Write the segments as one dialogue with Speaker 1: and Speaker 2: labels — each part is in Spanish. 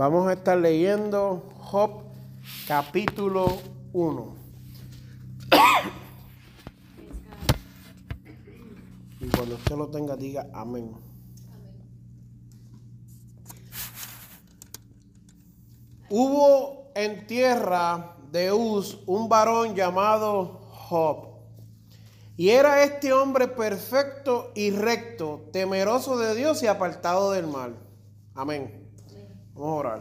Speaker 1: Vamos a estar leyendo Job capítulo 1. y cuando usted lo tenga, diga amén. Hubo en tierra de Uz un varón llamado Job. Y era este hombre perfecto y recto, temeroso de Dios y apartado del mal. Amén. Vamos a orar.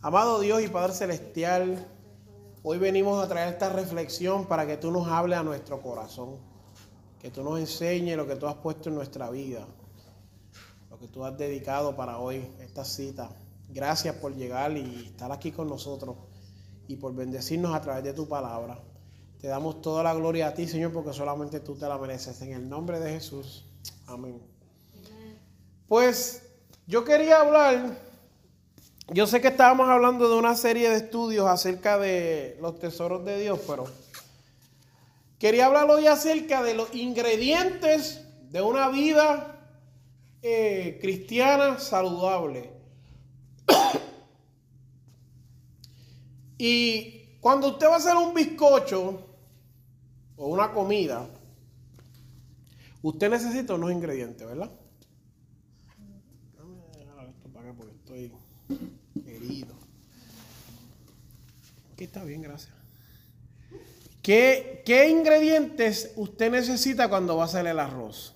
Speaker 1: Amado Dios y Padre Celestial, hoy venimos a traer esta reflexión para que tú nos hables a nuestro corazón, que tú nos enseñes lo que tú has puesto en nuestra vida, lo que tú has dedicado para hoy, esta cita. Gracias por llegar y estar aquí con nosotros y por bendecirnos a través de tu palabra. Te damos toda la gloria a ti, Señor, porque solamente tú te la mereces. En el nombre de Jesús. Amén. Pues yo quería hablar yo sé que estábamos hablando de una serie de estudios acerca de los tesoros de Dios, pero quería hablar hoy acerca de los ingredientes de una vida eh, cristiana saludable. y cuando usted va a hacer un bizcocho o una comida, usted necesita unos ingredientes, ¿verdad? Dame esto para acá porque estoy herido. Que está bien, gracias. ¿Qué, ¿Qué, ingredientes usted necesita cuando va a hacer el arroz?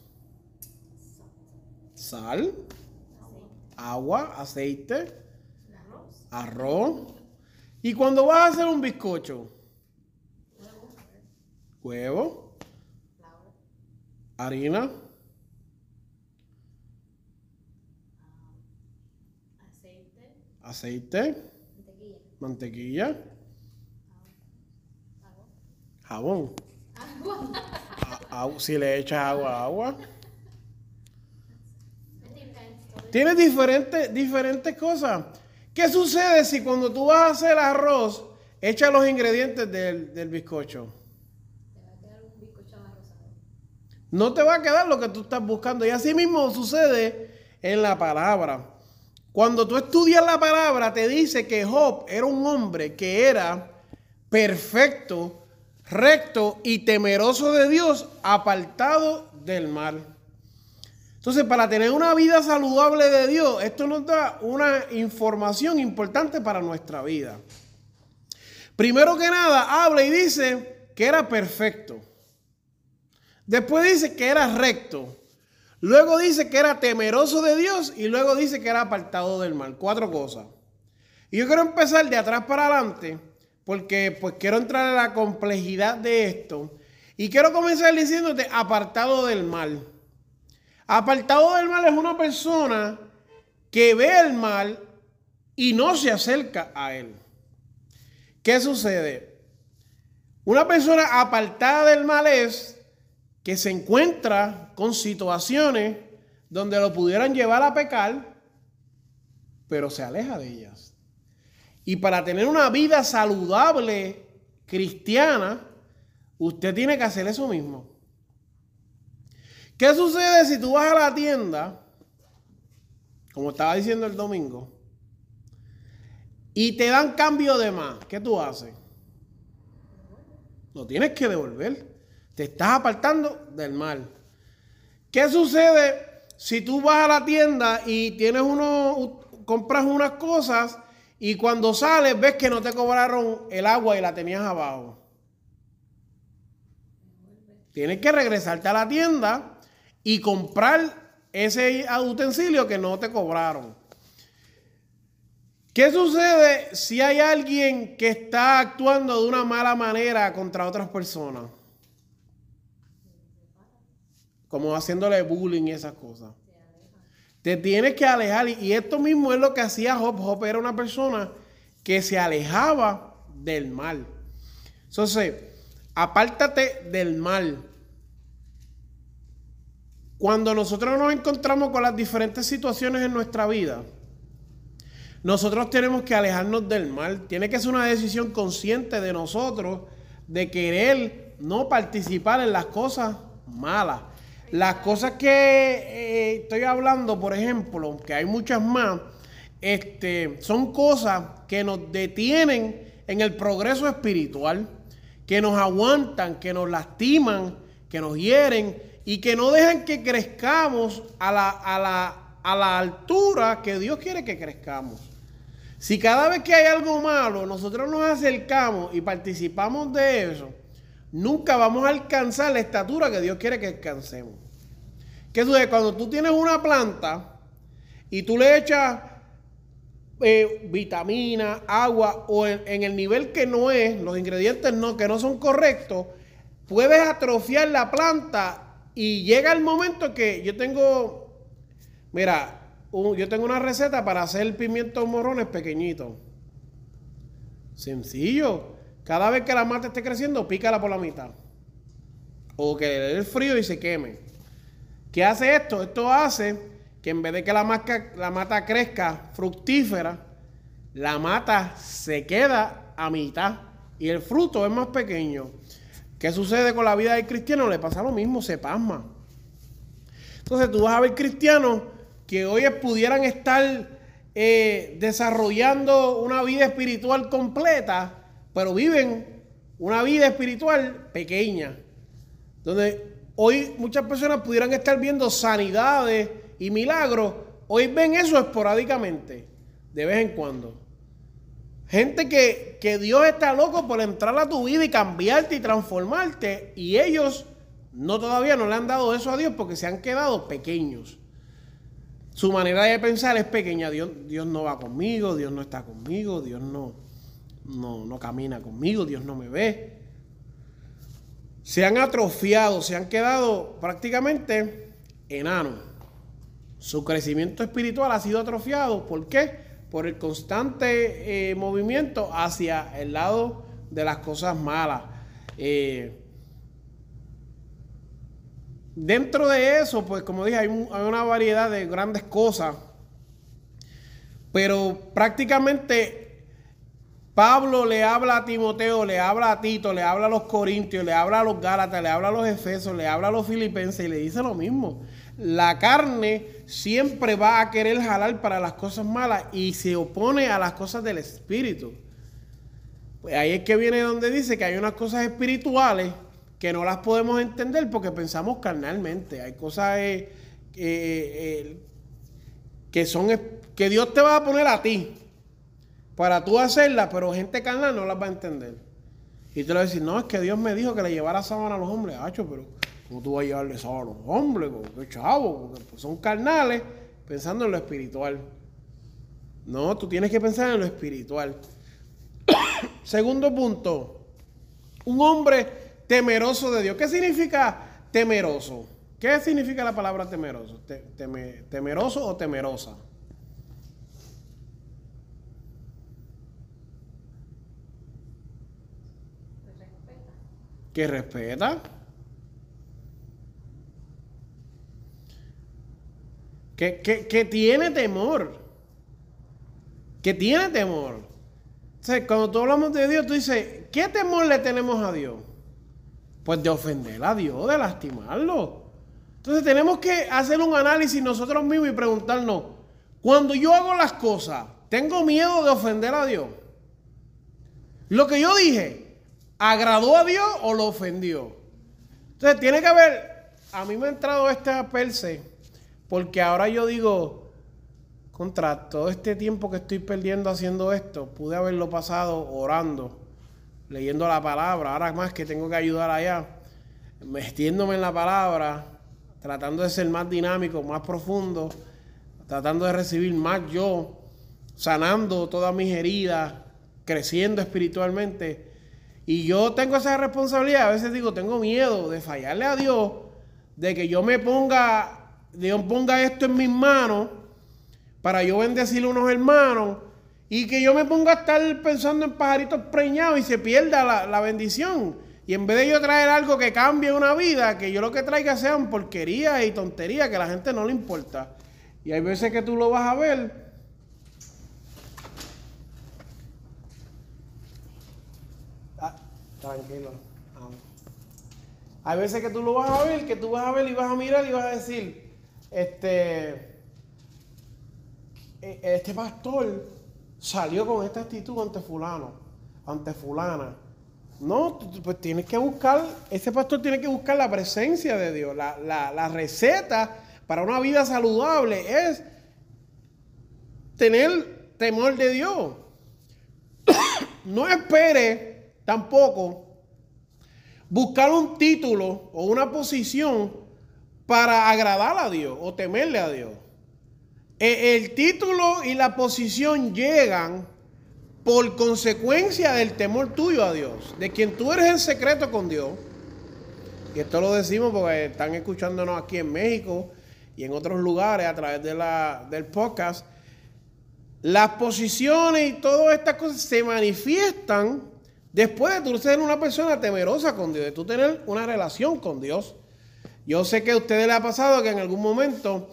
Speaker 1: Sal, agua, aceite, arroz. Y cuando vas a hacer un bizcocho, huevo, harina, aceite, mantequilla, jabón. si le echas agua, agua. Tiene diferentes, diferentes cosas. ¿Qué sucede si cuando tú vas a hacer arroz, echas los ingredientes del, del bizcocho? No te va a quedar lo que tú estás buscando. Y así mismo sucede en la palabra. Cuando tú estudias la palabra, te dice que Job era un hombre que era perfecto, recto y temeroso de Dios, apartado del mal. Entonces, para tener una vida saludable de Dios, esto nos da una información importante para nuestra vida. Primero que nada, habla y dice que era perfecto. Después dice que era recto. Luego dice que era temeroso de Dios y luego dice que era apartado del mal. Cuatro cosas. Y yo quiero empezar de atrás para adelante porque pues quiero entrar en la complejidad de esto. Y quiero comenzar diciéndote apartado del mal. Apartado del mal es una persona que ve el mal y no se acerca a él. ¿Qué sucede? Una persona apartada del mal es que se encuentra con situaciones donde lo pudieran llevar a pecar, pero se aleja de ellas. Y para tener una vida saludable cristiana, usted tiene que hacer eso mismo. ¿Qué sucede si tú vas a la tienda, como estaba diciendo el domingo, y te dan cambio de más? ¿Qué tú haces? Lo tienes que devolver. Te estás apartando del mal. ¿Qué sucede si tú vas a la tienda y tienes uno, compras unas cosas y cuando sales ves que no te cobraron el agua y la tenías abajo? Tienes que regresarte a la tienda y comprar ese utensilio que no te cobraron. ¿Qué sucede si hay alguien que está actuando de una mala manera contra otras personas? como haciéndole bullying y esas cosas. Te tienes que alejar. Y esto mismo es lo que hacía Job. Job era una persona que se alejaba del mal. Entonces, apártate del mal. Cuando nosotros nos encontramos con las diferentes situaciones en nuestra vida, nosotros tenemos que alejarnos del mal. Tiene que ser una decisión consciente de nosotros de querer no participar en las cosas malas. Las cosas que eh, estoy hablando, por ejemplo, que hay muchas más, este, son cosas que nos detienen en el progreso espiritual, que nos aguantan, que nos lastiman, que nos hieren y que no dejan que crezcamos a la, a la, a la altura que Dios quiere que crezcamos. Si cada vez que hay algo malo nosotros nos acercamos y participamos de eso, nunca vamos a alcanzar la estatura que Dios quiere que alcancemos. ¿Qué sucede? Cuando tú tienes una planta y tú le echas eh, vitamina, agua o en, el nivel que no es, los ingredientes no, que no son correctos, puedes atrofiar la planta y llega el momento que yo tengo, mira, yo tengo una receta para hacer pimientos morrones pequeñitos. Sencillo. Cada vez que la mata esté creciendo, pícala por la mitad. O que le dé el frío y se queme. ¿Qué hace esto? Esto hace que en vez de que la, la mata crezca fructífera, la mata se queda a mitad y el fruto es más pequeño. ¿Qué sucede con la vida del cristiano? Le pasa lo mismo, se pasma. Entonces tú vas a ver cristianos que hoy pudieran estar eh, desarrollando una vida espiritual completa, pero viven una vida espiritual pequeña. Donde hoy muchas personas pudieran estar viendo sanidades y milagros, hoy ven eso esporádicamente, de vez en cuando. Gente que, que, Dios está loco por entrar a tu vida y cambiarte y transformarte. Y ellos no todavía no le han dado eso a Dios porque se han quedado pequeños. Su manera de pensar es pequeña. Dios, Dios no va conmigo, Dios no está conmigo, Dios no, no, no camina conmigo, Dios no me ve. Se han atrofiado, se han quedado prácticamente enanos. Su crecimiento espiritual ha sido atrofiado. ¿Por qué? Por el constante eh, movimiento hacia el lado de las cosas malas. Eh, Dentro de eso, pues como dije, hay, una variedad de grandes cosas, pero prácticamente Pablo le habla a Timoteo, le habla a Tito, le habla a los Corintios, le habla a los Gálatas, le habla a los Efesos, le habla a los Filipenses y le dice lo mismo. La carne siempre va a querer jalar para las cosas malas y se opone a las cosas del Espíritu. Pues ahí es que viene donde dice que hay unas cosas espirituales que no las podemos entender porque pensamos carnalmente. Hay cosas eh, eh, eh, que son que Dios te va a poner a ti para tú hacerlas, pero gente carnal no las va a entender. Y te lo decir, no, es que Dios me dijo que le llevara sábana a los hombres. Hacho, pero ¿cómo tú vas a llevarle sábana a los hombres? Qué chavo, pues, son carnales pensando en lo espiritual. No, tú tienes que pensar en lo espiritual. Segundo punto, un hombre temeroso de Dios. ¿Qué significa temeroso? ¿Qué significa la palabra temeroso? ¿Temeroso o temerosa? Que respeta. Que, que, tiene temor. Que tiene temor. O cuando tú hablamos de Dios, tú dices, ¿qué temor le tenemos a Dios? pues de ofender a Dios, de lastimarlo. Entonces tenemos que hacer un análisis nosotros mismos y preguntarnos, cuando yo hago las cosas, ¿tengo miedo de ofender a Dios? Lo que yo dije, ¿agradó a Dios o lo ofendió? Entonces tiene que haber, a mí me ha entrado este perse, porque ahora yo digo, contra todo este tiempo que estoy perdiendo haciendo esto, pude haberlo pasado orando leyendo la palabra, ahora más que tengo que ayudar allá, metiéndome en la palabra, tratando de ser más dinámico, más profundo, tratando de recibir más yo, sanando todas mis heridas, creciendo espiritualmente. Y yo tengo esa responsabilidad, a veces digo, tengo miedo de fallarle a Dios, de que yo me ponga Dios ponga esto en mis manos para yo bendecirle a unos hermanos y que yo me ponga a estar pensando en pajaritos preñados y se pierda la, la bendición. Y en vez de yo traer algo que cambie una vida, que yo lo que traiga sean porquerías y tonterías que a la gente no le importa. Y hay veces que tú lo vas a ver. Tranquilo. Ah. Hay veces que tú lo vas a ver, que tú vas a ver y vas a mirar y vas a decir, este, e, este pastor salió con esta actitud ante fulano, ante fulana. No, pues tienes que buscar, ese pastor tiene que buscar la presencia de Dios. La, la receta para una vida saludable es tener temor de Dios. no espere tampoco buscar un título o una posición para agradar a Dios o temerle a Dios. E, el título y la posición llegan por consecuencia del temor tuyo a Dios, de quien tú eres en secreto con Dios. Y esto lo decimos porque están escuchándonos aquí en México y en otros lugares a través de la, del podcast. Las posiciones y todas estas cosas se manifiestan después de tú ser una persona temerosa con Dios, de tú tener una relación con Dios. Yo sé que a ustedes le ha pasado que en algún momento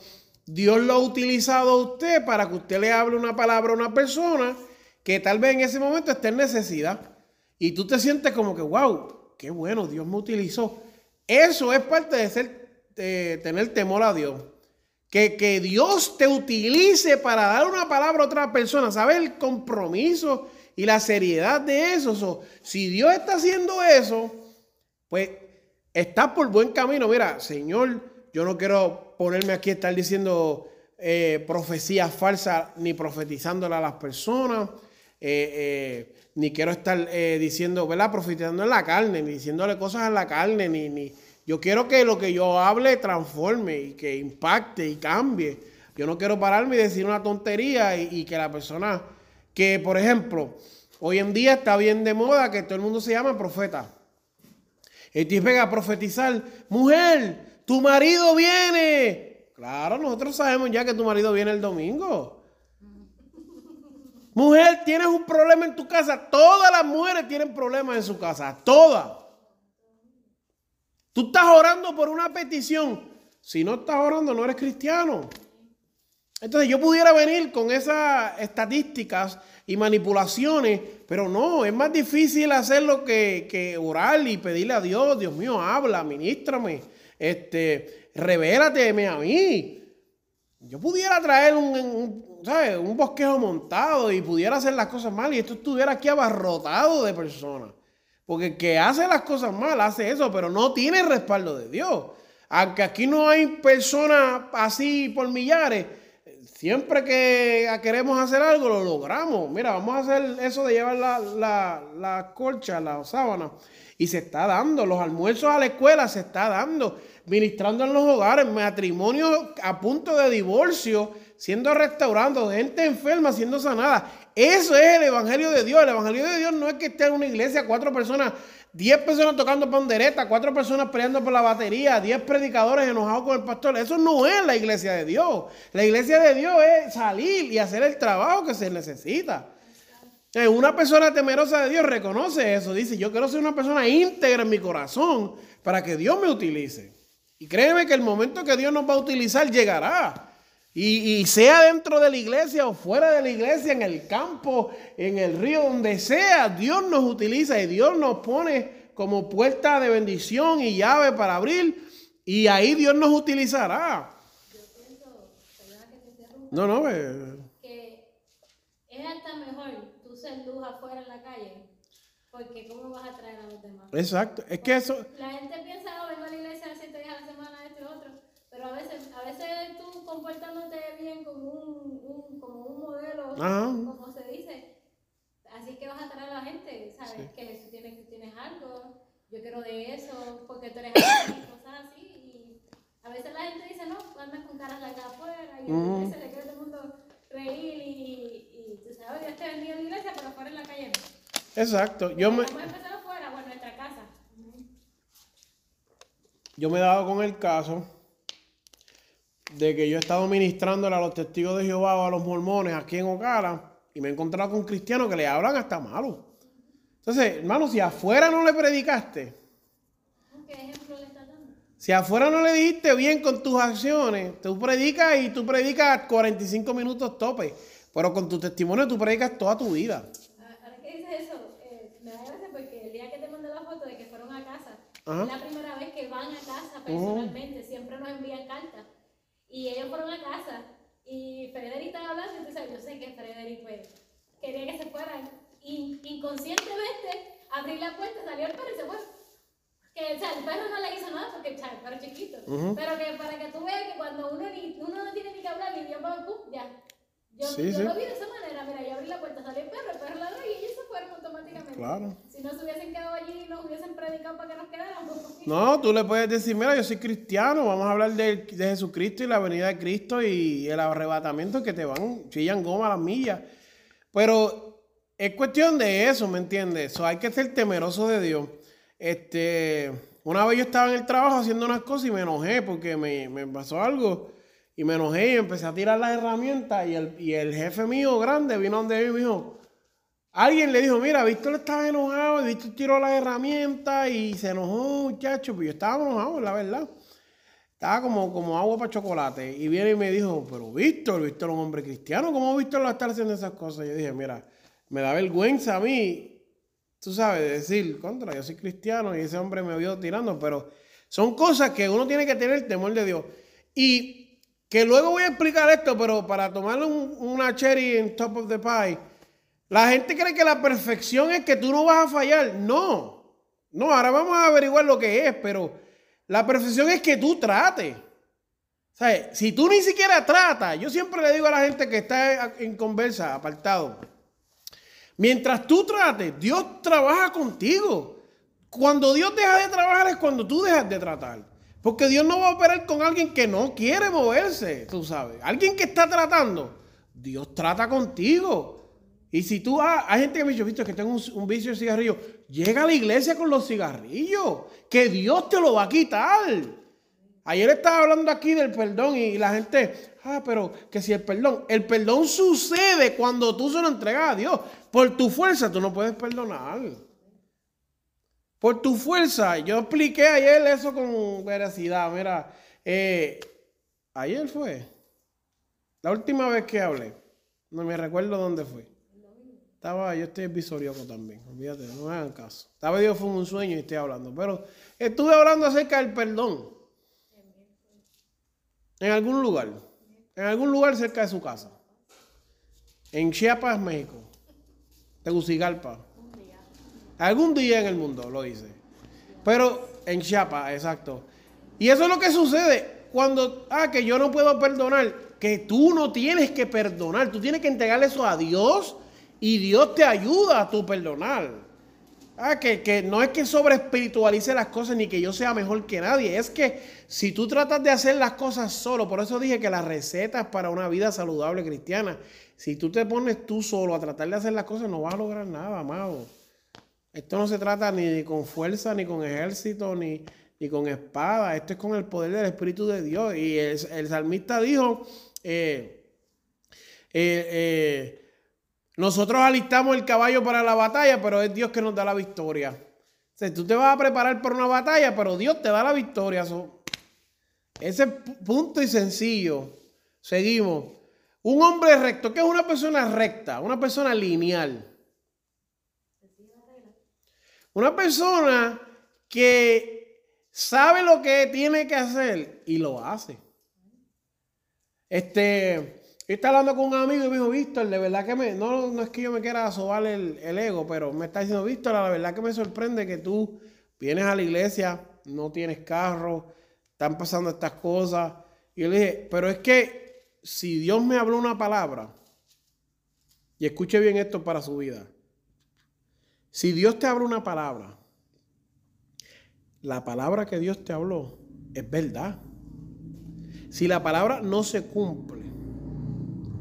Speaker 1: Dios lo ha utilizado a usted para que usted le hable una palabra a una persona que tal vez en ese momento esté en necesidad. Y tú te sientes como que, wow, qué bueno, Dios me utilizó. Eso es parte de ser, tener temor a Dios. Que, que, Dios te utilice para dar una palabra a otra persona. ¿Sabes el compromiso y la seriedad de eso? si Dios está haciendo eso, pues está por buen camino. Mira, Señor, yo no quiero ponerme aquí a estar diciendo eh, profecías falsas ni profetizándole a las personas. Eh, eh, ni quiero estar diciendo, ¿verdad? Profetizando en la carne, ni diciéndole cosas en la carne, ni, ni. Yo quiero que lo que yo hable transforme y que impacte y cambie. Yo no quiero pararme y decir una tontería y que la persona, que por ejemplo, hoy en día está bien de moda que todo el mundo se llama profeta. Y te pega a profetizar, mujer, tu marido viene. Claro, nosotros sabemos ya que tu marido viene el domingo. Mujer, tienes un problema en tu casa. Todas las mujeres tienen problemas en su casa. Todas. Tú estás orando por una petición. Si no estás orando, no eres cristiano. Entonces yo pudiera venir con esas estadísticas y manipulaciones, pero no, es más difícil hacerlo que, que orar y pedirle a Dios, Dios mío, habla, ministrame este, revélateme a mí. Yo pudiera traer un, un bosquejo montado y pudiera hacer las cosas mal y esto estuviera aquí abarrotado de personas. Porque el que hace las cosas mal hace eso, pero no tiene respaldo de Dios. Aunque aquí no hay personas así por millares, siempre que queremos hacer algo lo logramos. Mira, vamos a hacer eso de llevar la, la, la la sábana y se está dando. Los almuerzos a la escuela se está dando. Ministrando en los hogares, matrimonio a punto de divorcio, siendo restaurando, gente enferma siendo sanada. Eso es el Evangelio de Dios. El Evangelio de Dios no es que esté en una iglesia, cuatro personas, diez personas tocando pandereta, cuatro personas peleando por la batería, diez predicadores enojados con el pastor. Eso no es la iglesia de Dios. La iglesia de Dios es salir y hacer el trabajo que se necesita. Eh, una persona temerosa de Dios reconoce eso. Dice, yo quiero ser una persona íntegra en mi corazón para que Dios me utilice. Y créeme que el momento que Dios nos va a utilizar llegará. Y, sea dentro de la iglesia o fuera de la iglesia, en el campo, en el río, donde sea, Dios nos utiliza y Dios nos pone como puerta de bendición y llave para abrir. Y ahí Dios nos utilizará. Yo pienso, que No, no,
Speaker 2: eh. que es hasta mejor ser luz afuera en la calle, porque ¿cómo vas a traer a los demás?
Speaker 1: Exacto, es que eso...
Speaker 2: La gente piensa, oh, vengo a la iglesia siete días a la semana, esto y otro, pero a veces, a veces tú comportándote bien como un, un como un modelo, como se dice, así que vas a traer a la gente, ¿sabes? Que Jesús tiene, tienes algo, yo quiero de eso, porque tú eres así, cosas así, y a veces la gente dice, no, andas con caras de acá afuera, y a veces le quiere todo el mundo reír y
Speaker 1: Exacto. Yo me, Yo me he dado con el caso de que yo he estado ministrándole a los testigos de Jehová o a los mormones aquí en Ocala y me he encontrado con cristianos que le hablan hasta malo. Entonces, hermano, si afuera no le predicaste,
Speaker 2: ¿Qué ejemplo le estás dando?
Speaker 1: si afuera no le dijiste bien con tus acciones, tú predicas y tú predicas 45 minutos tope, pero con tu testimonio tú predicas toda tu vida.
Speaker 2: Ahora que dices eso, eh, me da gracia porque el día que te mandé la foto de que fueron a casa,
Speaker 1: Ajá.
Speaker 2: es la primera vez que van a casa personalmente, siempre nos envían cartas. Y ellos fueron a casa y Frederick estaba hablando, entonces yo sé que Frederick pues, quería que se fueran. Y inconscientemente abrí la puerta, salió el perro y se fue. Que, o sea, el perro no le hizo nada porque el perro es chiquito. Pero que para que tú veas que cuando uno, ni, uno no tiene ni que hablar, va, ¡pum! ya. Yo,
Speaker 1: Sí,
Speaker 2: yo
Speaker 1: sí.
Speaker 2: lo vi de esa manera, mira, yo abrí la puerta, salió el perro, el perro ladró y ellos se fueron automáticamente.
Speaker 1: Claro.
Speaker 2: Si no se hubiesen quedado allí y nos hubiesen predicado para que nos quedáramos.
Speaker 1: No, tú le puedes decir, mira, yo soy cristiano, vamos a hablar de, de Jesucristo y la venida de Cristo y el arrebatamiento que te van, chillan goma a las millas. Pero es cuestión de eso, ¿me entiendes? So, hay que ser temeroso de Dios. Este, una vez yo estaba en el trabajo haciendo unas cosas y me enojé porque me, me pasó algo y me enojé y empecé a tirar las herramientas y el, y el jefe mío grande vino donde mí y me dijo, Alguien le dijo, mira, Víctor estaba enojado Víctor tiró las herramientas y se enojó, muchacho. Pues yo estaba enojado, la verdad. Estaba como, como agua para chocolate. Y viene y me dijo, pero Víctor, Víctor es un hombre cristiano, ¿cómo Víctor a estar haciendo esas cosas? Yo dije, mira, me da vergüenza a mí, tú sabes, decir, contra, yo soy cristiano y ese hombre me vio tirando, pero son cosas que uno tiene que tener temor de Dios. Y que luego voy a explicar esto, pero para tomarle un- una cherry en top of the pie, la gente cree que la perfección es que tú no vas a fallar. No. No, ahora vamos a averiguar lo que es, pero la perfección es que tú trates. Si tú ni siquiera tratas, yo siempre le digo a la gente que está en conversa, apartado, mientras tú trates, Dios trabaja contigo. Cuando Dios deja de trabajar es cuando tú dejas de tratar. Porque Dios no va a operar con alguien que no quiere moverse, tú sabes. Alguien que está tratando, Dios trata contigo. Y si tú, ah, hay gente que me dice, visto que tengo un, un vicio de cigarrillo, llega a la iglesia con los cigarrillos, que Dios te lo va a quitar. Ayer estaba hablando aquí del perdón y la gente, ah, pero que si el perdón, el perdón sucede cuando tú se lo entregas a Dios. Por tu fuerza tú no puedes perdonar. Por tu fuerza, yo expliqué ayer eso con veracidad. Mira, eh, ayer fue la última vez que hablé. No me recuerdo dónde fue. Estaba, yo estoy visorioco también, olvídate, no me hagan caso. Estaba yo fue un sueño y estoy hablando, pero estuve hablando acerca del perdón. En algún lugar, en algún lugar cerca de su casa. En Chiapas, México. Tegucigalpa. Algún día en el mundo lo hice. Pero en Chiapas, exacto. Y eso es lo que sucede cuando, ah, que yo no puedo perdonar, que tú no tienes que perdonar, tú tienes que entregarle eso a Dios y Dios te ayuda a tu perdonar. Ah, que, que no es que sobre espiritualice las cosas ni que yo sea mejor que nadie, es que si tú tratas de hacer las cosas solo, por eso dije que las recetas para una vida saludable cristiana, si tú te pones tú solo a tratar de hacer las cosas, no vas a lograr nada, amado. Esto no se trata ni con fuerza, ni con ejército, ni, ni con espada. Esto es con el poder del Espíritu de Dios. Y el, salmista dijo, eh, eh, eh, nosotros alistamos el caballo para la batalla, pero es Dios que nos da la victoria. O sea, tú te vas a preparar para una batalla, pero Dios te da la victoria. So, ese es pu- punto y sencillo. Seguimos. Un hombre recto, ¿qué es una persona recta? Una persona lineal. Una persona que sabe lo que tiene que hacer y lo hace. Este, estaba hablando con un amigo y me dijo, Víctor, de verdad que me, no, no es que yo me quiera sobar el, el ego, pero me está diciendo, Víctor, la verdad que me sorprende que tú vienes a la iglesia, no tienes carro, están pasando estas cosas. Y yo le dije, pero es que si Dios me habló una palabra, y escuche bien esto para su vida, si Dios te habla una palabra, la palabra que Dios te habló es verdad. Si la palabra no se cumple,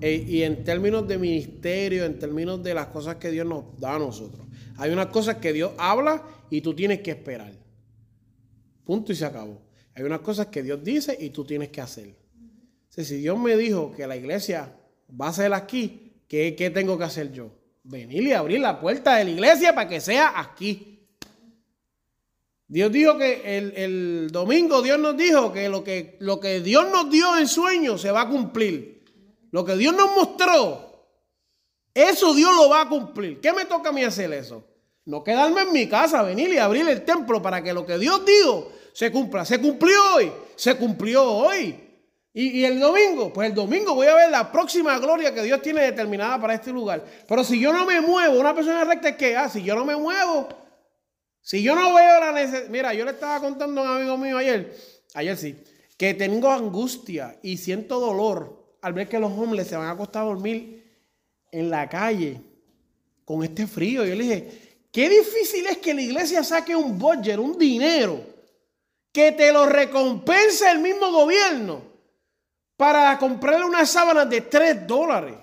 Speaker 1: e- y en términos de ministerio, en términos de las cosas que Dios nos da a nosotros, hay unas cosas que Dios habla y tú tienes que esperar. Punto y se acabó. Hay unas cosas que Dios dice y tú tienes que hacer. si Dios me dijo que la iglesia va a ser aquí, ¿qué, ¿qué, tengo que hacer yo? Venir y abrir la puerta de la iglesia para que sea aquí. Dios dijo que el, domingo Dios nos dijo que lo, que lo que Dios nos dio en sueño se va a cumplir. Lo que Dios nos mostró, eso Dios lo va a cumplir. ¿Qué me toca a mí hacer eso? No quedarme en mi casa, venir y abrir el templo para que lo que Dios dijo se cumpla. Se cumplió hoy, se cumplió hoy. Y, el domingo, pues el domingo voy a ver la próxima gloria que Dios tiene determinada para este lugar. Pero si yo no me muevo, una persona recta es que, ah, si yo no me muevo, si yo no veo la necesidad, mira, yo le estaba contando a un amigo mío ayer, ayer sí, que tengo angustia y siento dolor al ver que los hombres se van a acostar a dormir en la calle con este frío. Yo le dije, qué difícil es que la iglesia saque un budget, un dinero, que te lo recompense el mismo gobierno para comprarle unas sábanas de 3 dólares.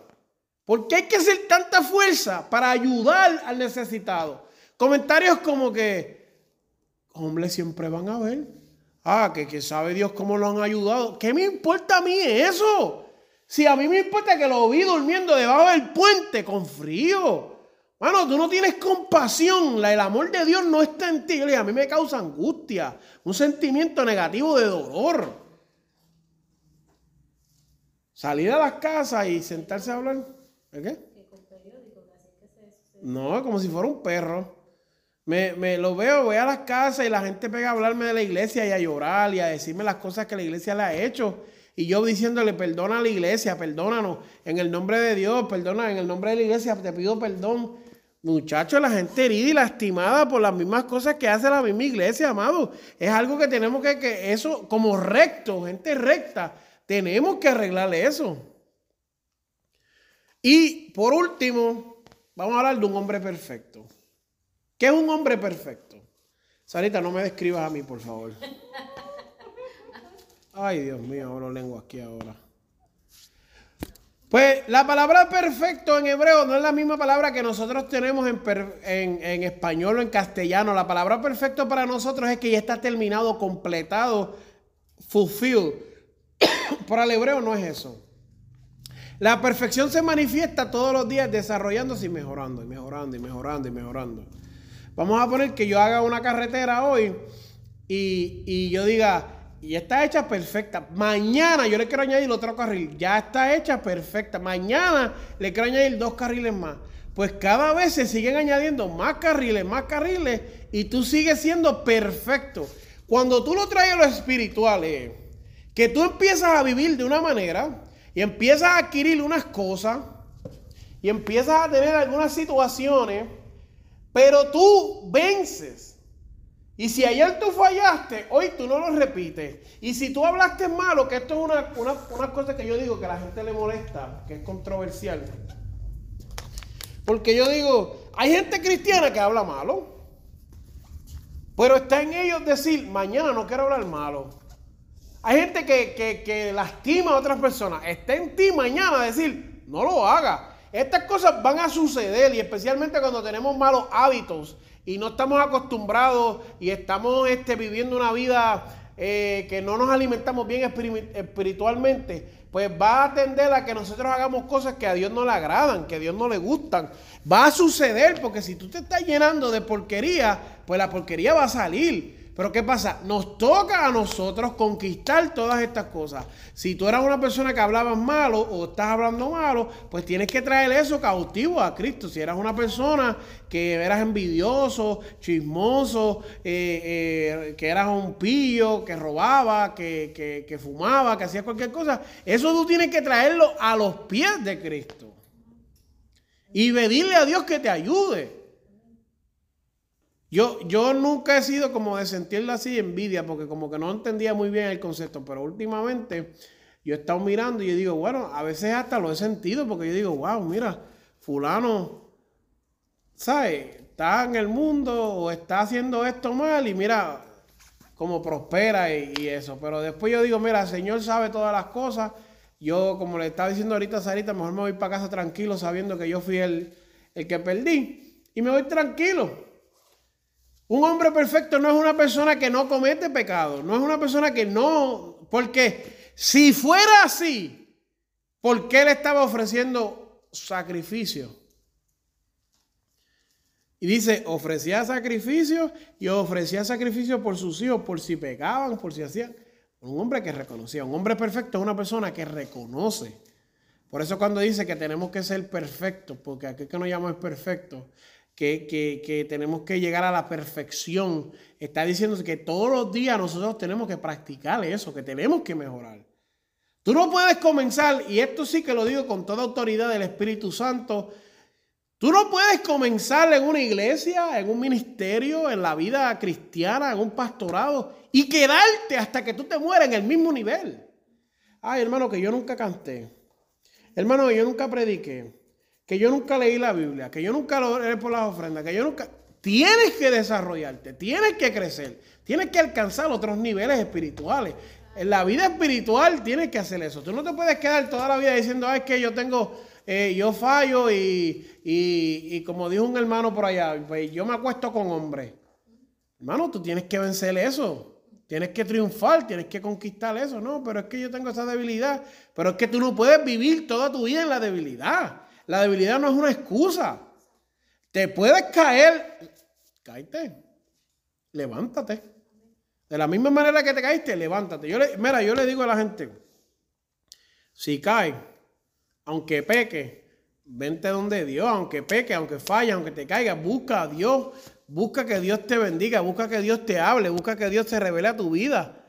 Speaker 1: Porque hay que hacer tanta fuerza para ayudar al necesitado. Comentarios como que, hombres siempre van a ver. Ah, que, que sabe Dios cómo lo han ayudado. ¿Qué me importa a mí eso? Si a mí me importa que lo vi durmiendo debajo del puente con frío. Bueno, tú no tienes compasión. El amor de Dios no está en ti. A mí me causa angustia, un sentimiento negativo de dolor. Salir a las casas y sentarse a hablar. ¿De qué? No, como si fuera un perro. Me, me, lo veo, voy a las casas y la gente pega a hablarme de la iglesia y a llorar y a decirme las cosas que la iglesia le ha hecho. Y yo diciéndole, perdona a la iglesia, perdónanos, en el nombre de Dios, perdona, en el nombre de la iglesia te pido perdón. Muchachos, la gente herida y lastimada por las mismas cosas que hace la misma iglesia, amado. Es algo que tenemos que, que eso como recto, gente recta, tenemos que arreglarle eso. Y por último, vamos a hablar de un hombre perfecto. ¿Qué es un hombre perfecto? Sarita, no me describas a mí, por favor. Ay, Dios mío, ahora lengua aquí ahora. Pues la palabra perfecto en hebreo no es la misma palabra que nosotros tenemos en, en, español o en castellano. La palabra perfecto para nosotros es que ya está terminado, completado, fulfilled. Para el hebreo no es eso. La perfección se manifiesta todos los días desarrollándose y mejorando, y mejorando, y mejorando, y mejorando. Vamos a poner que yo haga una carretera hoy y, yo diga, y está hecha perfecta. Mañana yo le quiero añadir otro carril. Ya está hecha perfecta. Mañana le quiero añadir dos carriles más. Pues cada vez se siguen añadiendo más carriles, más carriles, y tú sigues siendo perfecto. Cuando tú lo traes a lo espiritual, eh, que tú empiezas a vivir de una manera y empiezas a adquirir unas cosas y empiezas a tener algunas situaciones, pero tú vences. Y si ayer tú fallaste, hoy tú no lo repites. Y si tú hablaste malo, que esto es una, una, cosa que yo digo que a la gente le molesta, que es controversial. Porque yo digo, hay gente cristiana que habla malo. Pero está en ellos decir, mañana no quiero hablar malo. Hay gente que, lastima a otras personas. Está en ti mañana decir, no lo haga. Estas cosas van a suceder y especialmente cuando tenemos malos hábitos y no estamos acostumbrados y estamos este, viviendo una vida eh, que no nos alimentamos bien espiritualmente, pues va a tender a que nosotros hagamos cosas que a Dios no le agradan, que a Dios no le gustan. Va a suceder porque si tú te estás llenando de porquería, pues la porquería va a salir. Pero ¿qué pasa? Nos toca a nosotros conquistar todas estas cosas. Si tú eras una persona que hablabas malo o estás hablando malo, pues tienes que traer eso cautivo a Cristo. Si eras una persona que eras envidioso, chismoso, eh, eh, que eras un pillo, que robaba, que, que fumaba, que hacía cualquier cosa, eso tú tienes que traerlo a los pies de Cristo. Y pedirle a Dios que te ayude. Yo, yo nunca he sido como de sentirla así envidia, porque como que no entendía muy bien el concepto, pero últimamente yo he estado mirando y yo digo, bueno, a veces hasta lo he sentido, porque yo digo, wow, mira, fulano, ¿sabes? Está en el mundo o está haciendo esto mal y mira cómo prospera y, eso. Pero después yo digo, mira, el Señor sabe todas las cosas. Yo, como le estaba diciendo ahorita a Sarita, mejor me voy para casa tranquilo sabiendo que yo fui el, el que perdí. Y me voy tranquilo. Un hombre perfecto no es una persona que no comete pecado, no es una persona que no, porque Si fuera así, ¿por qué él estaba ofreciendo sacrificio? Y dice, ofrecía sacrificio y ofrecía sacrificio por sus hijos, por si pecaban, por si hacían. Un hombre que reconocía, un hombre perfecto es una persona que reconoce. Por eso cuando dice que tenemos que ser perfectos, porque aquí que nos llamamos perfectos, que, que, que, tenemos que llegar a la perfección, está diciendo que todos los días nosotros tenemos que practicar eso, que tenemos que mejorar. Tú no puedes comenzar, y esto sí que lo digo con toda autoridad del Espíritu Santo, Tú no puedes comenzar en una iglesia, en un ministerio, en la vida cristiana, en un pastorado y quedarte hasta que tú te mueras en el mismo nivel. Ay, hermano, que yo nunca canté. Hermano, que yo nunca prediqué. Que yo nunca leí la Biblia. Que yo nunca lo leí por las ofrendas. Que yo nunca. Tienes que desarrollarte. Tienes que crecer. Tienes que alcanzar otros niveles espirituales. En la vida espiritual tienes que hacer eso. Tú no te puedes quedar toda la vida diciendo, ay, es que yo tengo eh, yo fallo y, como dijo un hermano por allá, pues yo me acuesto con hombres. Hermano, tú tienes que vencer eso. Tienes que triunfar, tienes que conquistar eso. No, pero es que yo tengo esa debilidad. Pero es que tú no puedes vivir toda tu vida en la debilidad. La debilidad no es una excusa. Te puedes caer. Cállate. Levántate. De la misma manera que te caíste, levántate. Mira, yo le digo a la gente, si caes, aunque peque, vente donde Dios, aunque peque, aunque falle, aunque te caiga, busca a Dios, busca que Dios te bendiga, busca que Dios te hable, busca que Dios te revele a tu vida.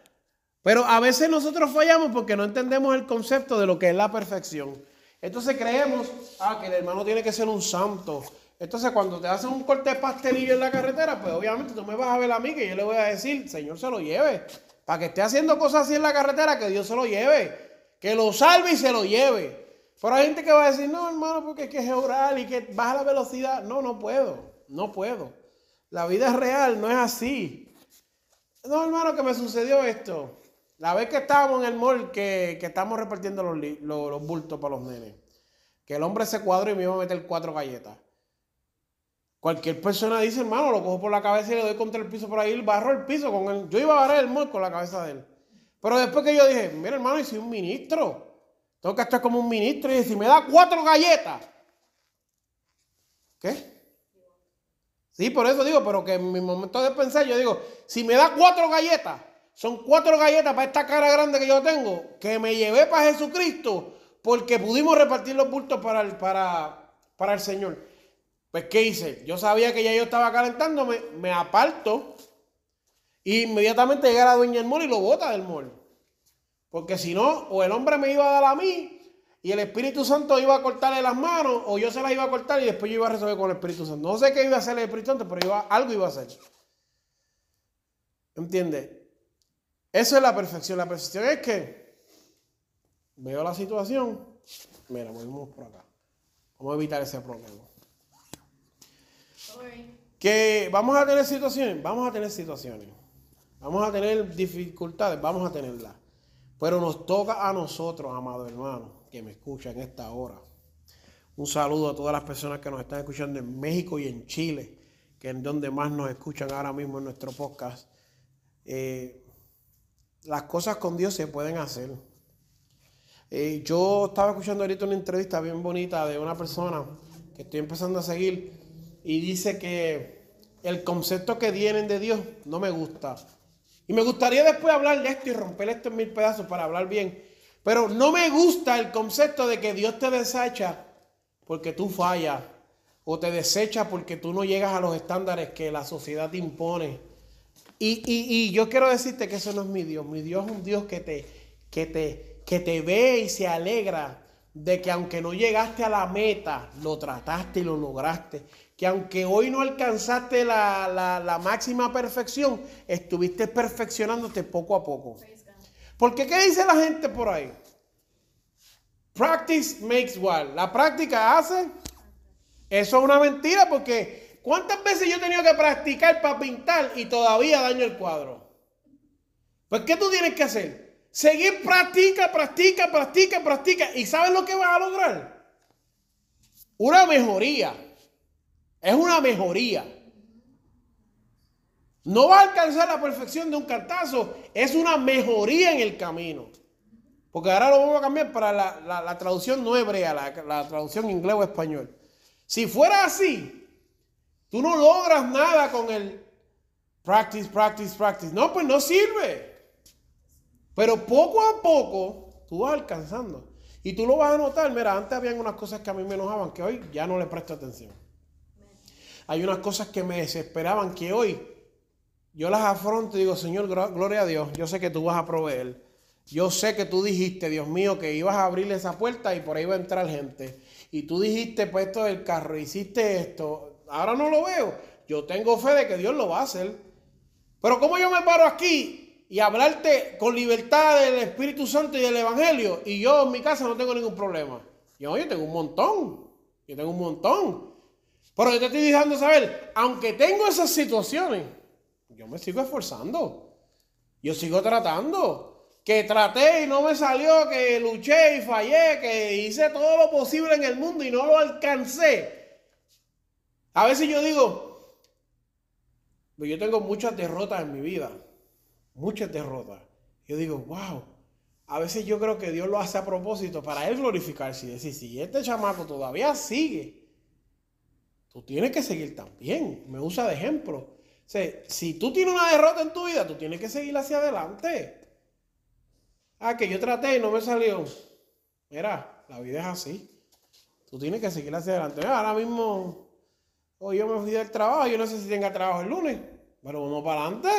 Speaker 1: Pero a veces nosotros fallamos porque no entendemos el concepto de lo que es la perfección. Entonces creemos, ah, que el hermano tiene que ser un santo. Entonces cuando te hacen un corte de pastelillo en la carretera, pues obviamente tú me vas a ver a mí que yo le voy a decir, Señor se lo lleve. Para que esté haciendo cosas así en la carretera, que Dios se lo lleve. Que lo salve y se lo lleve. Pero hay gente que va a decir, no, hermano, porque es que es oral y que baja la velocidad. No, no puedo, no puedo. La vida real, no es así. No, hermano, que me sucedió esto. La vez que estábamos en el mall, que, que repartiendo los, los, bultos para los nenes, que el hombre se cuadró y me iba a meter cuatro galletas. Cualquier persona dice, hermano, lo cojo por la cabeza y le doy contra el piso por ahí, barro el piso con él. Yo iba a barrer el mall con la cabeza de él. Pero después que yo dije, mira, hermano, y soy un ministro. Tengo que estar como un ministro y decir, me da cuatro galletas. ¿Qué? Sí, por eso digo, pero que en mi momento de pensar, yo digo, si me da cuatro galletas, son cuatro galletas para esta cara grande que yo tengo, que me llevé para Jesucristo, porque pudimos repartir los bultos para el, para, para el Señor. Pues, ¿qué hice? Yo sabía que ya yo estaba calentándome, me aparto, e inmediatamente llega la dueña del mall y lo bota del mall. Porque si no, o el hombre me iba a dar a mí y el Espíritu Santo iba a cortarle las manos, o yo se las iba a cortar y después yo iba a resolver con el Espíritu Santo. No sé qué iba a hacer el Espíritu Santo, pero iba, algo iba a hacer. ¿Entiendes? Eso es la perfección. La perfección es que veo la situación. Mira, volvemos por acá. Vamos a evitar ese problema. Que vamos a tener situaciones, vamos a tener situaciones. Vamos a tener dificultades, vamos a tenerlas. Pero nos toca a nosotros, amado hermano, que me escuchan en esta hora. Un saludo a todas las personas que nos están escuchando en México y en Chile, que es donde más nos escuchan ahora mismo en nuestro podcast. Eh, las cosas con Dios se pueden hacer. Eh, yo estaba escuchando ahorita una entrevista bien bonita de una persona que estoy empezando a seguir y dice que el concepto que tienen de Dios no me gusta. Y me gustaría después hablar de esto y romper esto en mil pedazos para hablar bien. Pero no me gusta el concepto de que Dios te desecha porque tú fallas. O te desecha porque tú no llegas a los estándares que la sociedad te impone. Y, yo quiero decirte que eso no es mi Dios. Mi Dios es un Dios que te, ve y se alegra de que aunque no llegaste a la meta, lo trataste y lo lograste que aunque hoy no alcanzaste la, máxima perfección, estuviste perfeccionándote poco a poco. Porque ¿qué dice la gente por ahí? Practice makes what? La práctica hace. Eso es una mentira porque ¿cuántas veces yo he tenido que practicar para pintar y todavía daño el cuadro? Pues ¿qué tú tienes que hacer? Seguir practica, practica, practica, practica. ¿Y sabes lo que vas a lograr? Una mejoría. Es una mejoría. No va a alcanzar la perfección de un cartazo, es una mejoría en el camino. Porque ahora lo vamos a cambiar para la, traducción no hebrea, la, la traducción inglés o español. Si fuera así, tú no logras nada con el practice, practice, practice. No, pues no sirve. Pero poco a poco tú vas alcanzando. Y tú lo vas a notar. Mira, antes habían unas cosas que a mí me enojaban que hoy ya no le presto atención. Hay unas cosas que me desesperaban que hoy yo las afronto y digo, Señor, gloria a Dios, yo sé que tú vas a proveer. Yo sé que tú dijiste, Dios mío, que ibas a abrirle esa puerta y por ahí va a entrar gente. Y tú dijiste, pues esto del carro, hiciste esto. Ahora no lo veo. Yo tengo fe de que Dios lo va a hacer. Pero ¿cómo yo me paro aquí y hablarte con libertad del Espíritu Santo y del Evangelio y yo en mi casa no tengo ningún problema? Yo, tengo un montón. Yo tengo un montón. Pero yo te estoy dejando saber, aunque tengo esas situaciones, yo me sigo esforzando. Yo sigo tratando. Que traté y no me salió, que luché y fallé, que hice todo lo posible en el mundo y no lo alcancé. A veces yo digo, pues yo tengo muchas derrotas en mi vida. Muchas derrotas. Yo digo, wow. A veces yo creo que Dios lo hace a propósito para Él glorificarse y decir, si este chamaco todavía sigue, tú tienes que seguir también. Me usa de ejemplo. Si tú tienes una derrota en tu vida, tú tienes que seguir hacia adelante. Ah, que yo traté y no me salió. Mira, la vida es así. Tú tienes que seguir hacia adelante. Ahora mismo Hoy yo me fui del trabajo, yo no sé si tenga trabajo el lunes, pero vamos para adelante.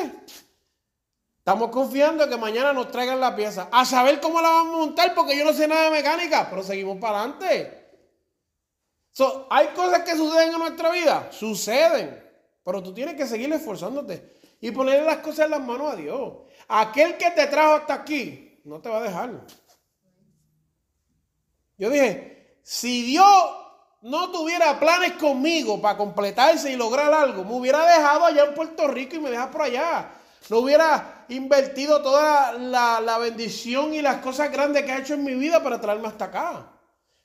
Speaker 1: Estamos confiando que mañana nos traigan la pieza. A saber cómo la vamos a montar, porque yo no sé nada de mecánica, pero seguimos para adelante. hay cosas que suceden en nuestra vida, suceden, pero tú tienes que seguir esforzándote y ponerle las cosas en las manos a Dios. Aquel que te trajo hasta aquí, no te va a dejar. Yo dije, si Dios no tuviera planes conmigo para completarse y lograr algo, me hubiera dejado allá en Puerto Rico y me deja por allá. No hubiera invertido toda la, bendición y las cosas grandes que ha hecho en mi vida para traerme hasta acá.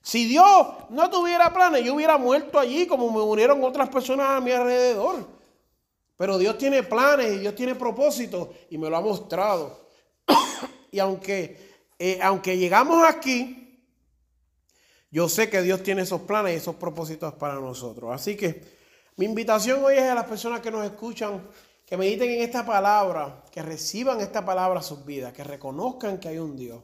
Speaker 1: Si Dios no tuviera planes, yo hubiera muerto allí como me murieron otras personas a mi alrededor. Pero Dios tiene planes y Dios tiene propósitos y me lo ha mostrado. y aunque, eh, aunque llegamos aquí, yo sé que Dios tiene esos planes y esos propósitos para nosotros. Así que mi invitación hoy es a las personas que nos escuchan que mediten en esta palabra, que reciban esta palabra a sus vidas, que reconozcan que hay un Dios,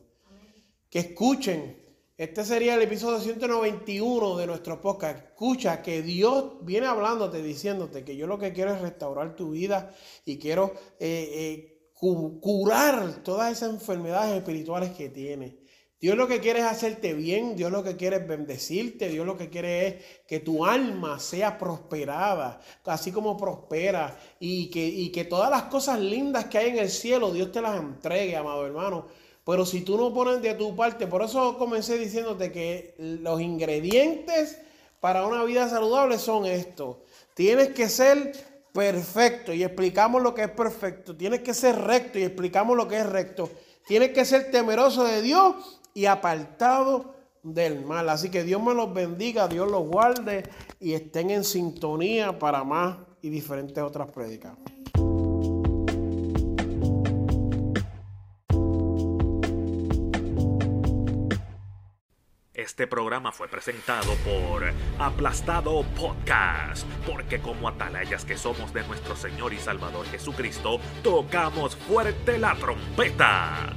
Speaker 1: que escuchen. Este sería el episodio 191 de nuestro podcast. Escucha que Dios viene hablándote, diciéndote que yo lo que quiero es restaurar tu vida y quiero eh, eh, curar todas esas enfermedades espirituales que tienes. Dios lo que quiere es hacerte bien, Dios lo que quiere es bendecirte, Dios lo que quiere es que tu alma sea prosperada, así como prospera, y que, que todas las cosas lindas que hay en el cielo, Dios te las entregue, amado hermano. Pero si tú no pones de tu parte, por eso comencé diciéndote que los ingredientes para una vida saludable son estos. Tienes que ser perfecto y explicamos lo que es perfecto. Tienes que ser recto y explicamos lo que es recto. Tienes que ser temeroso de Dios y apartado del mal. Así que Dios me los bendiga, Dios los guarde y estén en sintonía para más y diferentes otras prédicas.
Speaker 3: Este programa fue presentado por Aplastado Podcast, porque como atalayas que somos de nuestro Señor y Salvador Jesucristo, tocamos fuerte la trompeta.